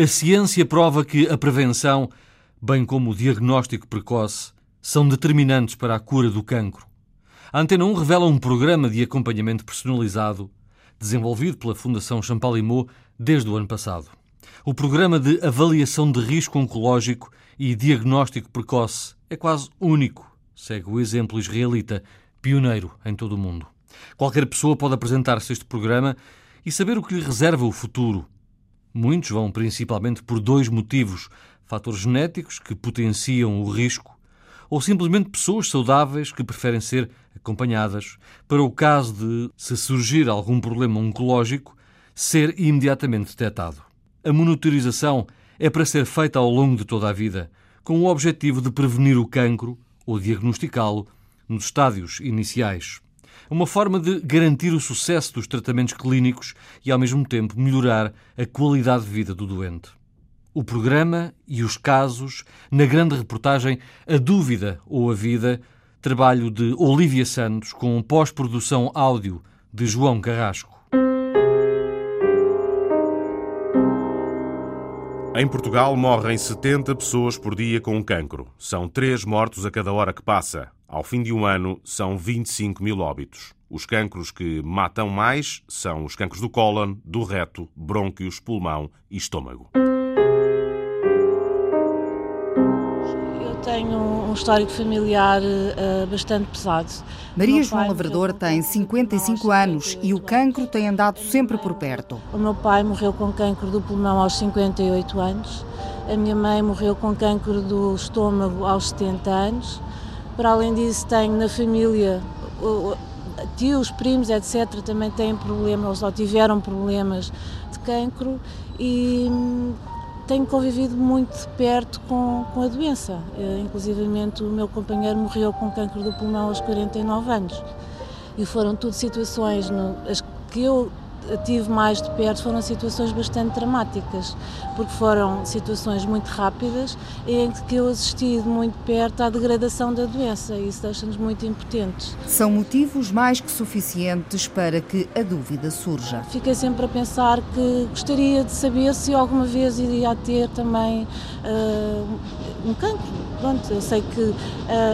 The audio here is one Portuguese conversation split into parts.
A ciência prova que a prevenção, bem como o diagnóstico precoce, são determinantes para a cura do cancro. A Antena 1 revela um programa de acompanhamento personalizado desenvolvido pela Fundação Champalimau desde o ano passado. O programa de avaliação de risco oncológico e diagnóstico precoce é quase único, segue o exemplo israelita, pioneiro em todo o mundo. Qualquer pessoa pode apresentar-se a este programa e saber o que lhe reserva o futuro. Muitos vão principalmente por dois motivos: fatores genéticos que potenciam o risco ou simplesmente pessoas saudáveis que preferem ser acompanhadas para o caso de, se surgir algum problema oncológico, ser imediatamente detectado. A monitorização é para ser feita ao longo de toda a vida, com o objetivo de prevenir o cancro ou diagnosticá-lo nos estádios iniciais. Uma forma de garantir o sucesso dos tratamentos clínicos e, ao mesmo tempo, melhorar a qualidade de vida do doente. O programa e os casos, na grande reportagem A Dúvida ou a Vida, trabalho de Olivia Santos com pós-produção áudio de João Carrasco. Em Portugal morrem 70 pessoas por dia com cancro. São 3 mortos a cada hora que passa. Ao fim de um ano, são 25 mil óbitos. Os cancros que matam mais são os cancros do cólon, do reto, brônquios, pulmão e estômago. tenho um histórico familiar uh, bastante pesado. Maria João Lavrador tem 55 anos e o cancro tem andado sempre por perto. O meu pai morreu com cancro do pulmão aos 58 anos. A minha mãe morreu com cancro do estômago aos 70 anos. Para além disso, tenho na família tios, primos, etc., também têm problemas ou tiveram problemas de cancro e hum, tenho convivido muito de perto com, com a doença. Uh, inclusivamente o meu companheiro morreu com câncer do pulmão aos 49 anos. E foram tudo situações no, as que eu tive mais de perto foram situações bastante dramáticas, porque foram situações muito rápidas em que eu assisti de muito perto à degradação da doença e isso deixa-nos muito impotentes. São motivos mais que suficientes para que a dúvida surja. Fiquei sempre a pensar que gostaria de saber se alguma vez iria ter também uh, um cancro. Pronto, eu sei que uh,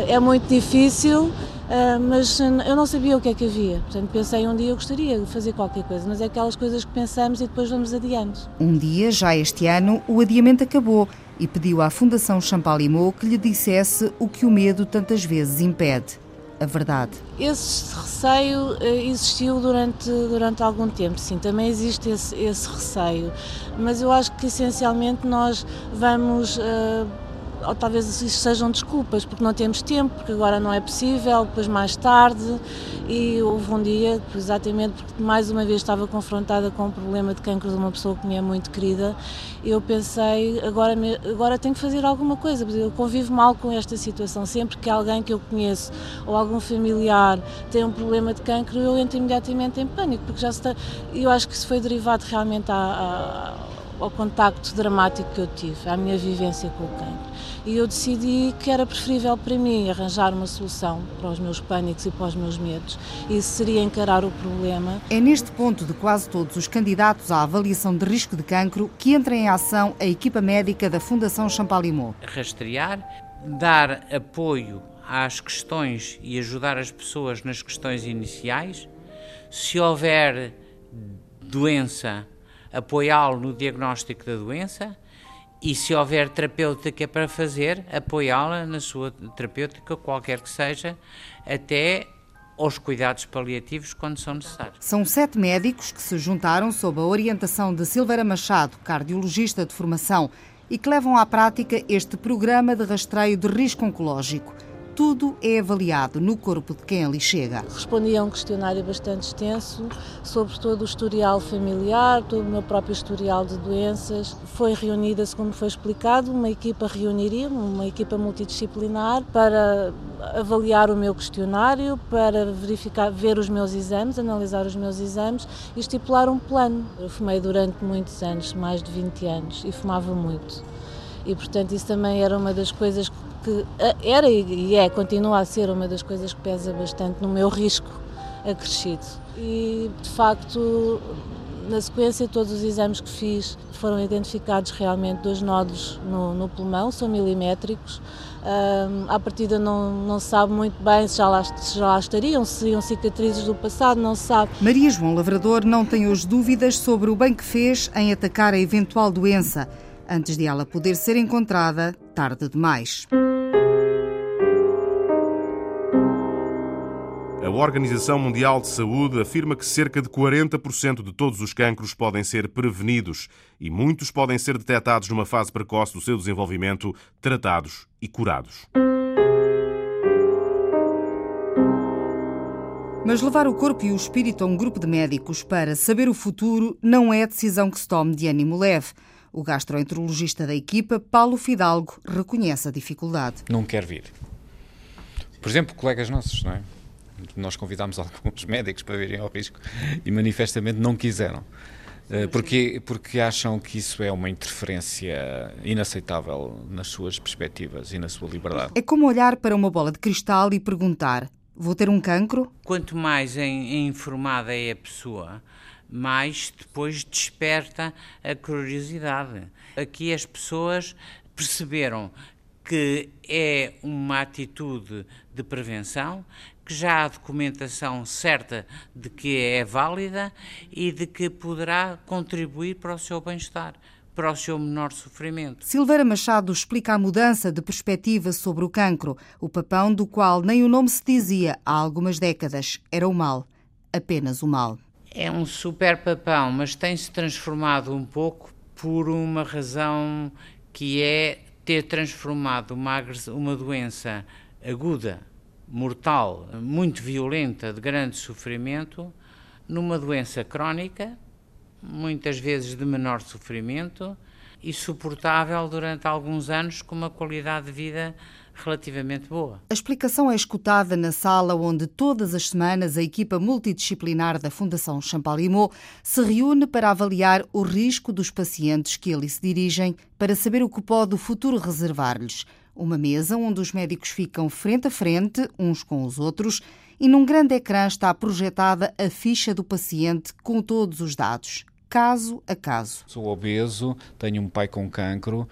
é muito difícil Uh, mas eu não sabia o que é que havia. Portanto, pensei um dia eu gostaria de fazer qualquer coisa, mas é aquelas coisas que pensamos e depois vamos adiando. Um dia, já este ano, o adiamento acabou e pediu à Fundação Champalimau que lhe dissesse o que o medo tantas vezes impede. A verdade. Esse receio eh, existiu durante, durante algum tempo, sim, também existe esse, esse receio, mas eu acho que essencialmente nós vamos uh, ou talvez isso sejam desculpas, porque não temos tempo, porque agora não é possível, depois mais tarde. E houve um dia, exatamente porque mais uma vez estava confrontada com o problema de cancro de uma pessoa que me é muito querida, eu pensei, agora, agora tenho que fazer alguma coisa, eu convivo mal com esta situação. Sempre que alguém que eu conheço ou algum familiar tem um problema de cancro, eu entro imediatamente em pânico, porque já está. Eu acho que isso foi derivado realmente à, à ao contacto dramático que eu tive, à minha vivência com o cancro. E eu decidi que era preferível para mim arranjar uma solução para os meus pânicos e para os meus medos. E isso seria encarar o problema. É neste ponto de quase todos os candidatos à avaliação de risco de cancro que entra em ação a equipa médica da Fundação Champalimau. Rastrear, dar apoio às questões e ajudar as pessoas nas questões iniciais. Se houver doença, apoiá-lo no diagnóstico da doença e, se houver terapêutica para fazer, apoiá-la na sua terapêutica, qualquer que seja, até aos cuidados paliativos quando são necessários. São sete médicos que se juntaram sob a orientação de Silveira Machado, cardiologista de formação, e que levam à prática este programa de rastreio de risco oncológico tudo é avaliado no corpo de quem ali chega. Respondi a um questionário bastante extenso sobre todo o historial familiar, todo o meu próprio historial de doenças. Foi reunida, como foi explicado, uma equipa reuniria, uma equipa multidisciplinar para avaliar o meu questionário, para verificar, ver os meus exames, analisar os meus exames e estipular um plano. Eu fumei durante muitos anos, mais de 20 anos, e fumava muito. E portanto isso também era uma das coisas que que era e é, continua a ser uma das coisas que pesa bastante no meu risco acrescido. E de facto na sequência, todos os exames que fiz foram identificados realmente dois nódulos no, no pulmão, são milimétricos. Um, à partida não, não se sabe muito bem se já, lá, se já lá estariam, se seriam cicatrizes do passado, não se sabe. Maria João Lavrador não tem hoje dúvidas sobre o bem que fez em atacar a eventual doença, antes de ela poder ser encontrada tarde demais. Organização Mundial de Saúde afirma que cerca de 40% de todos os cancros podem ser prevenidos e muitos podem ser detectados numa fase precoce do seu desenvolvimento, tratados e curados. Mas levar o corpo e o espírito a um grupo de médicos para saber o futuro não é decisão que se tome de ânimo leve. O gastroenterologista da equipa, Paulo Fidalgo, reconhece a dificuldade. Não quer vir. Por exemplo, colegas nossos, não é? Nós convidámos alguns médicos para virem ao risco e manifestamente não quiseram. Eh, porque, porque acham que isso é uma interferência inaceitável nas suas perspectivas e na sua liberdade. É como olhar para uma bola de cristal e perguntar: vou ter um cancro? Quanto mais informada é a pessoa, mais depois desperta a curiosidade. Aqui as pessoas perceberam que é uma atitude de prevenção, que já há documentação certa de que é válida e de que poderá contribuir para o seu bem-estar, para o seu menor sofrimento. Silveira Machado explica a mudança de perspectiva sobre o cancro, o papão do qual nem o nome se dizia há algumas décadas. Era o mal, apenas o mal. É um super papão, mas tem-se transformado um pouco por uma razão que é ter transformado uma, uma doença aguda, mortal, muito violenta, de grande sofrimento, numa doença crónica, muitas vezes de menor sofrimento e suportável durante alguns anos com uma qualidade de vida relativamente boa. A explicação é escutada na sala onde todas as semanas a equipa multidisciplinar da Fundação Champalimau se reúne para avaliar o risco dos pacientes que ali se dirigem para saber o que pode o futuro reservar-lhes. Uma mesa onde os médicos ficam frente a frente, uns com os outros, e num grande ecrã está projetada a ficha do paciente com todos os dados, caso a caso. Sou obeso, tenho um pai com cancro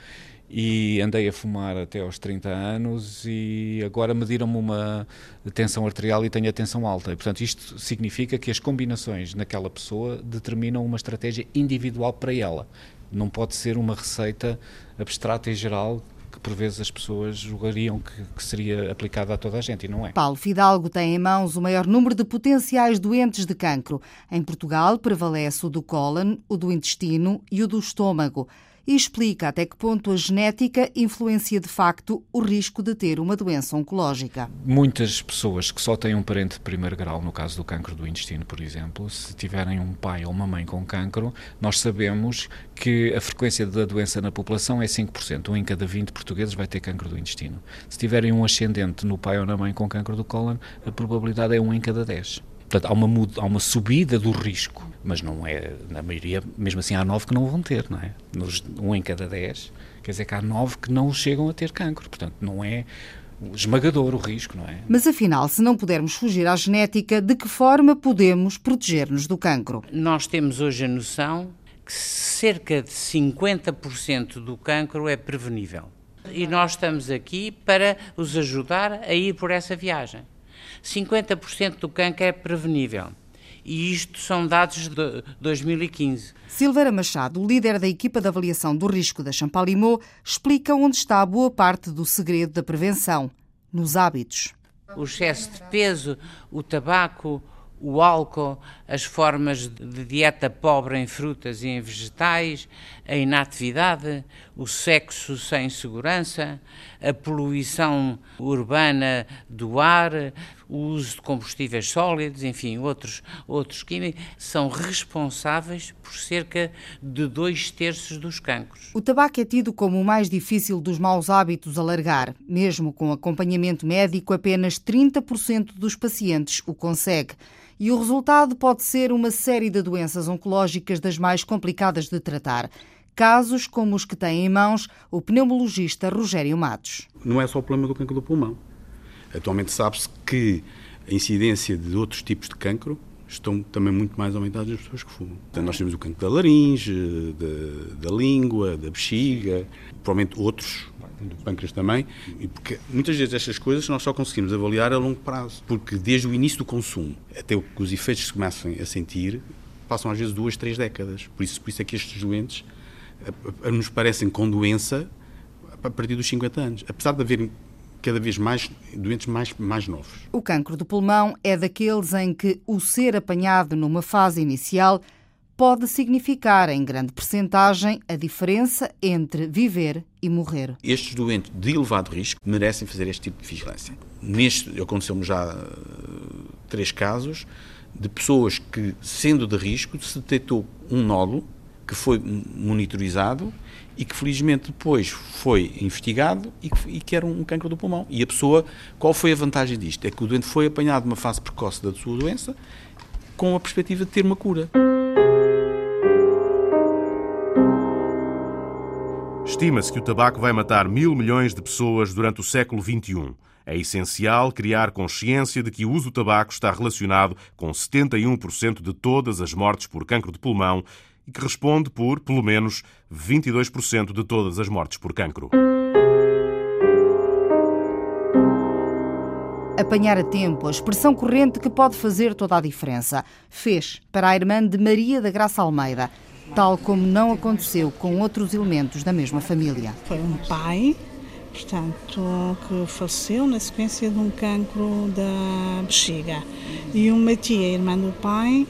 e andei a fumar até aos 30 anos e agora mediram-me uma tensão arterial e tenho a tensão alta. Portanto, isto significa que as combinações naquela pessoa determinam uma estratégia individual para ela. Não pode ser uma receita abstrata e geral que por vezes as pessoas julgariam que, que, seria aplicada a toda a gente e não é. Paulo Fidalgo tem em mãos o maior número de potenciais doentes de cancro. Em Portugal prevalece o do cólon, o do intestino e o do estômago e explica até que ponto a genética influencia de facto o risco de ter uma doença oncológica. Muitas pessoas que só têm um parente de primeiro grau, no caso do cancro do intestino, por exemplo, se tiverem um pai ou uma mãe com cancro, nós sabemos que a frequência da doença na população é 5%. Um em cada 20 portugueses vai ter cancro do intestino. Se tiverem um ascendente no pai ou na mãe com cancro do cólon, a probabilidade é um em cada 10. Portanto, há uma, há uma subida do risco, mas não é, na maioria, mesmo assim há nove que não vão ter, não é? Nos, um em cada dez, quer dizer que há nove que não chegam a ter cancro, portanto não é esmagador o risco, não é? Mas afinal, se não pudermos fugir à genética, de que forma podemos proteger-nos do cancro? Nós temos hoje a noção que cerca de 50% do cancro é prevenível. E nós estamos aqui para os ajudar a ir por essa viagem. 50% do cancro é prevenível. E isto são dados de 2015. Silveira Machado, líder da equipa de avaliação do risco da Champalimau, explica onde está a boa parte do segredo da prevenção, nos hábitos. O excesso de peso, o tabaco, o álcool, as formas de dieta pobre em frutas e em vegetais, a inatividade, o sexo sem segurança, a poluição urbana do ar, o uso de combustíveis sólidos, enfim, outros, outros químicos, são responsáveis por cerca de dois terços dos cancros. O tabaco é tido como o mais difícil dos maus hábitos a largar. Mesmo com acompanhamento médico, apenas 30% dos pacientes o consegue e o resultado pode ser uma série de doenças oncológicas das mais complicadas de tratar. Casos como os que tem em mãos o pneumologista Rogério Matos. Não é só o problema do cancro do pulmão. Atualmente sabe-se que a incidência de outros tipos de cancro estão também muito mais aumentados as pessoas que fumam. Então, nós temos o cancro da laringe, da, da língua, da bexiga, provavelmente outros, do pâncreas também, e porque muitas vezes estas coisas nós só conseguimos avaliar a longo prazo, porque desde o início do consumo até que os efeitos se começam a sentir, passam às vezes duas, três décadas. Por isso, por isso é que estes doentes nos parecem com doença a partir dos 50 anos, apesar de haver cada vez mais doentes mais, mais novos. O cancro do pulmão é daqueles em que o ser apanhado numa fase inicial pode significar, em grande percentagem, a diferença entre viver e morrer. Estes doentes de elevado risco merecem fazer este tipo de vigilância. Neste, aconteceu-me já uh, três casos de pessoas que, sendo de risco, se detectou um nódulo que foi monitorizado e que felizmente depois foi investigado e que, e que, era um cancro do pulmão. E a pessoa, qual foi a vantagem disto? É que o doente foi apanhado numa fase precoce da sua doença com a perspectiva de ter uma cura. Estima-se que o tabaco vai matar mil milhões de pessoas durante o século XXI. É essencial criar consciência de que o uso do tabaco está relacionado com 71% de todas as mortes por cancro de pulmão e que responde por, pelo menos, 22% de todas as mortes por cancro. Apanhar a tempo a expressão corrente que pode fazer toda a diferença. Fez para a irmã de Maria da Graça Almeida, tal como não aconteceu com outros elementos da mesma família. Foi um pai, portanto, que faleceu na sequência de um cancro da bexiga. E uma tia, irmã do pai,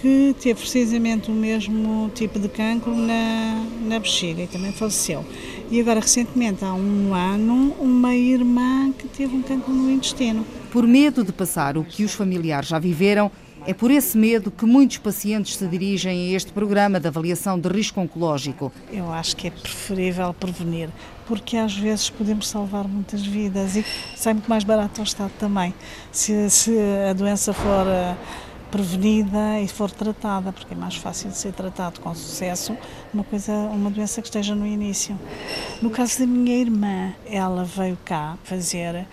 que teve precisamente o mesmo tipo de cancro na, na bexiga e também faleceu. E agora, recentemente, há um ano, uma irmã que teve um cancro no intestino. Por medo de passar o que os familiares já viveram, é por esse medo que muitos pacientes se dirigem a este programa de avaliação de risco oncológico. Eu acho que é preferível prevenir, porque às vezes podemos salvar muitas vidas e sai muito mais barato ao Estado também. Se, se a doença for eh, prevenida e for tratada, porque é mais fácil de ser tratado com sucesso uma coisa, uma doença que esteja no início. No caso da minha irmã, ela veio cá fazer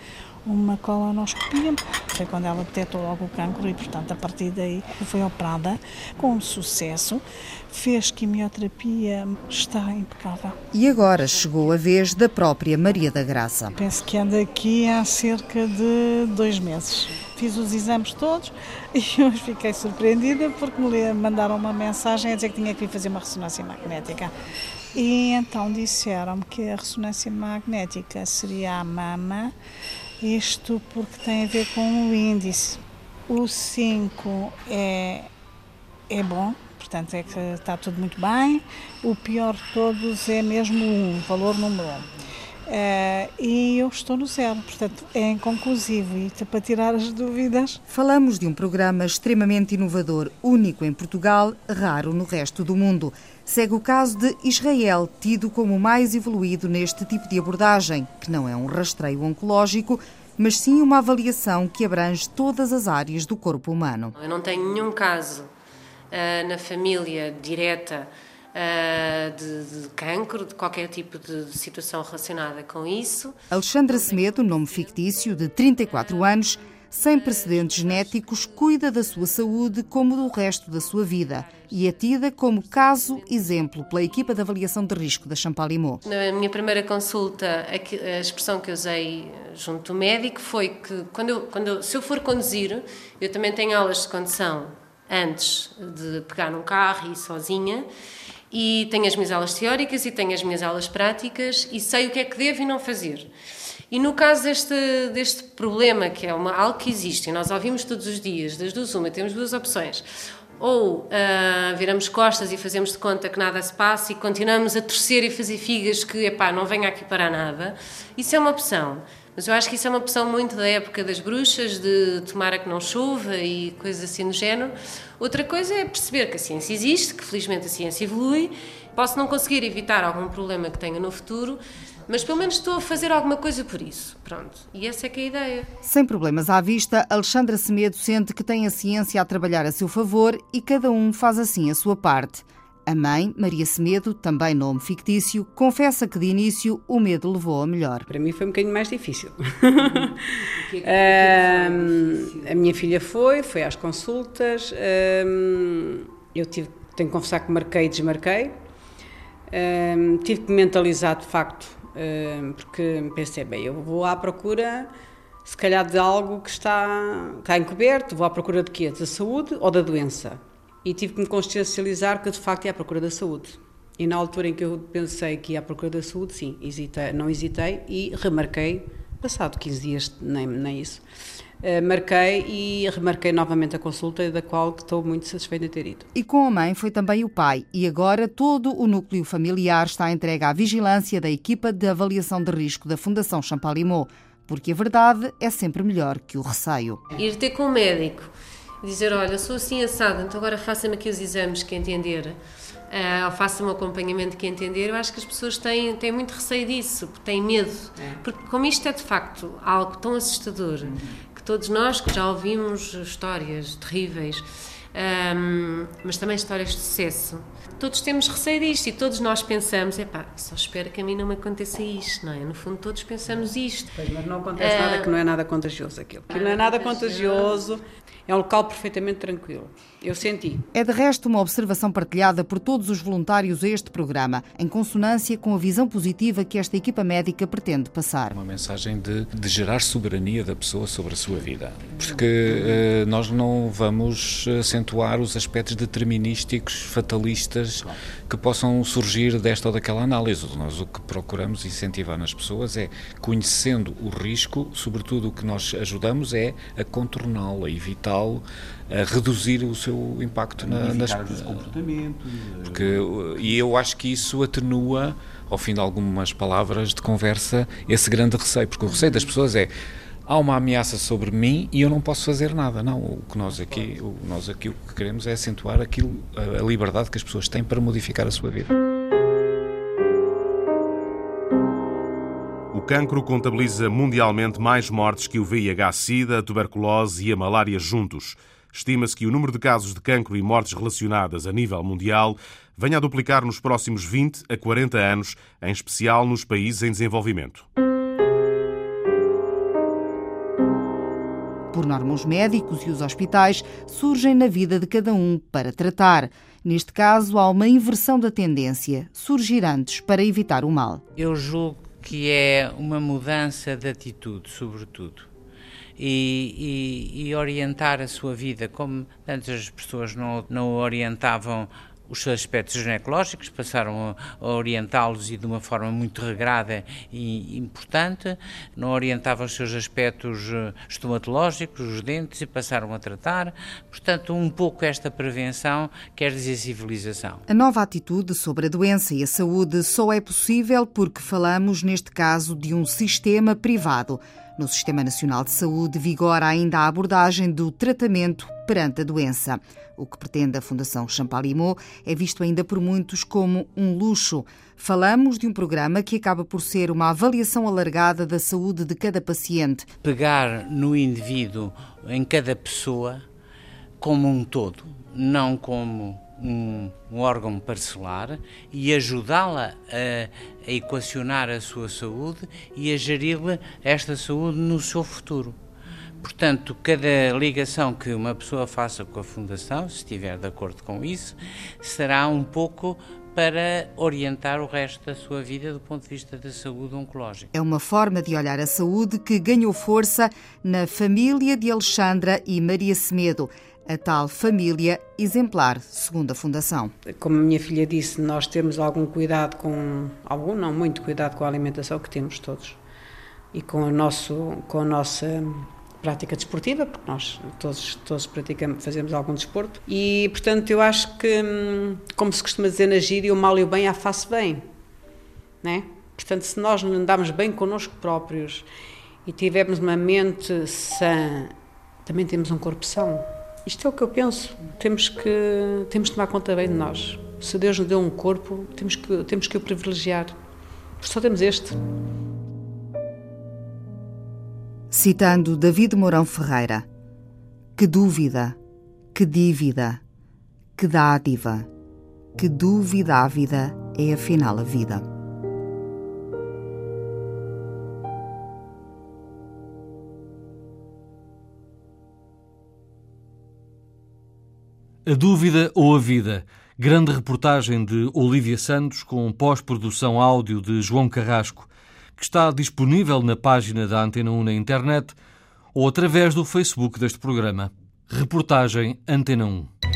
uma colonoscopia. Foi quando ela detectou logo o cancro e, portanto, a partir daí foi operada com sucesso. Fez quimioterapia, está impecável. E agora chegou a vez da própria Maria da Graça. Penso que anda aqui há cerca de dois meses. Fiz os exames todos e hoje fiquei surpreendida porque me mandaram uma mensagem a dizer que tinha que ir fazer uma ressonância magnética. E então disseram-me que a ressonância magnética seria a mama isto porque tem a ver com o índice. O 5 é, é bom, portanto é que está tudo muito bem. O pior de todos é mesmo o 1, valor número 1. Uh, e eu estou no zero, portanto é inconclusivo e para tirar as dúvidas. Falamos de um programa extremamente inovador, único em Portugal, raro no resto do mundo. Segue o caso de Israel, tido como o mais evoluído neste tipo de abordagem, que não é um rastreio oncológico, mas sim uma avaliação que abrange todas as áreas do corpo humano. Eu não tenho nenhum caso uh, na família direta uh, de, de cancro, de qualquer tipo de, de situação relacionada com isso. Alexandra Semedo, nome fictício, de 34 anos, sem precedentes genéticos, cuida da sua saúde como do resto da sua vida e é tida como caso exemplo pela equipa de avaliação de risco da Champalimau. Na minha primeira consulta, a expressão que usei junto do médico foi que quando eu, quando eu, se eu for conduzir, eu também tenho aulas de condução antes de pegar num carro e ir sozinha e tenho as minhas aulas teóricas e tenho as minhas aulas práticas e sei o que é que devo e não fazer. E no caso deste, deste problema, que é uma, algo que existe, e nós ouvimos todos os dias, das duas uma, temos duas opções. Ou uh, viramos costas e fazemos de conta que nada se passa e continuamos a torcer e fazer figas que, epá, não venha aqui para nada. Isso é uma opção. Mas eu acho que isso é uma opção muito da época das bruxas, de tomara que não chova e coisas assim do género. Outra coisa é perceber que a ciência existe, que felizmente a ciência evolui. Posso não conseguir evitar algum problema que tenha no futuro, mas pelo menos estou a fazer alguma coisa por isso. Pronto. E essa é que é a ideia. Sem problemas à vista, Alexandra Semedo sente que tem a ciência a trabalhar a seu favor e cada um faz assim a sua parte. A mãe, Maria Semedo, também nome fictício, confessa que de início o medo levou a melhor. Para mim foi um bocadinho mais difícil. que é que a minha filha foi, foi às consultas. eu tive, tenho que confessar que marquei e desmarquei. tive que mentalizar de facto, porque pensei, bem, eu vou à procura se calhar de algo que está, está encoberto, vou à procura de quê? Da saúde ou da doença? e tive que me consciencializar que de facto ia à procura da saúde. E na altura em que eu pensei que ia à procura da saúde, sim, hesitei, não hesitei e remarquei, passado 15 dias, nem, nem isso, marquei e remarquei novamente a consulta, da qual estou muito satisfeita de ter ido. E com a mãe foi também o pai, e agora todo o núcleo familiar está entregue à vigilância da equipa de avaliação de risco da Fundação Champalimau, porque a verdade é sempre melhor que o receio. Ir ter com o médico dizer, olha, sou assim assado, então agora faça-me aqui os exames que entender, uh, ou faça-me um acompanhamento que entender, eu acho que as pessoas têm, têm muito receio disso, têm medo, é. porque como isto é de facto algo tão assustador, uhum. Que todos nós que já ouvimos histórias terríveis, um, mas também histórias de sucesso. Todos temos receio disto e todos nós pensamos, epá, só espero que a mim não me aconteça isto, não é? No fundo, todos pensamos isto. Pois, mas não acontece uh, nada que não é nada contagioso aquilo. Aquilo não é nada contagioso, é um local perfeitamente tranquilo. Eu senti. É de resto uma observação partilhada por todos os voluntários a este programa, em consonância com a visão positiva que esta equipa médica pretende passar. Uma mensagem de, de gerar soberania da pessoa sobre a sua vida. Porque uh, nós não vamos acentuar os aspectos determinísticos, fatalistas, que possam surgir desta ou daquela análise. Nós o que procuramos incentivar nas pessoas é, conhecendo o risco, sobretudo o que nós ajudamos é a contorná-lo, a evitá-lo, a reduzir o seu impacto na, nas comportamentos. Porque, e eu acho que isso atenua, ao fim de algumas palavras de conversa, esse grande receio, porque o receio das pessoas é há uma ameaça sobre mim e eu não posso fazer nada. Não, o que nós aqui, o, nós aqui o que queremos é acentuar aquilo, a liberdade que as pessoas têm para modificar a sua vida. Cancro contabiliza mundialmente mais mortes que o VIH-Sida, a tuberculose e a malária juntos. Estima-se que o número de casos de cancro e mortes relacionadas a nível mundial venha a duplicar nos próximos 20 a 40 anos, em especial nos países em desenvolvimento. Por norma, os médicos e os hospitais surgem na vida de cada um para tratar. Neste caso, há uma inversão da tendência, surgir antes para evitar o mal. Eu julgo que é uma mudança de atitude, sobretudo e, e, e, orientar a sua vida, como antes as pessoas não, não orientavam os seus aspectos ginecológicos, passaram a, orientá-los e de uma forma muito regrada e importante, não orientavam os seus aspectos eh, estomatológicos, os dentes, e passaram a tratar. Portanto, um pouco esta prevenção quer dizer civilização. A nova atitude sobre a doença e a saúde só é possível porque falamos, neste caso, de um sistema privado. No Sistema Nacional de Saúde vigora ainda a abordagem do tratamento perante a doença. O que pretende a Fundação Champalimau é visto ainda por muitos como um luxo. Falamos de um programa que acaba por ser uma avaliação alargada da saúde de cada paciente. Pegar no indivíduo, em cada pessoa, como um todo, não como um, um órgão parcelar e ajudá-la a, a, equacionar a sua saúde e a gerir-lhe esta saúde no seu futuro. Portanto, cada ligação que uma pessoa faça com a Fundação, se estiver de acordo com isso, será um pouco para orientar o resto da sua vida do ponto de vista da saúde oncológica. É uma forma de olhar a saúde que ganhou força na família de Alexandra e Maria Semedo a tal família exemplar, segundo a Fundação. Como a minha filha disse, nós temos algum cuidado com, algum não, muito cuidado com a alimentação que temos todos e com, o nosso, com a nossa prática desportiva, porque nós todos, todos praticamos, fazemos algum desporto e, portanto, eu acho que, hum, como se costuma dizer na gíria, o mal e o bem à face bem, né? Portanto, se nós não andarmos bem connosco próprios e tivermos uma mente sã, também temos um corpo são. Isto é o que eu penso. Temos que, temos que tomar conta bem de nós. Se Deus nos deu um corpo, temos que, temos que o privilegiar. Só temos este. Citando David Mourão Ferreira: Que dúvida, que dívida, que dádiva, Que dúvida ávida é afinal a vida. A dúvida ou a vida? Grande reportagem de Olivia Santos com pós-produção áudio de João Carrasco, que está disponível na página da Antena 1 na internet ou através do Facebook deste programa. Reportagem Antena 1.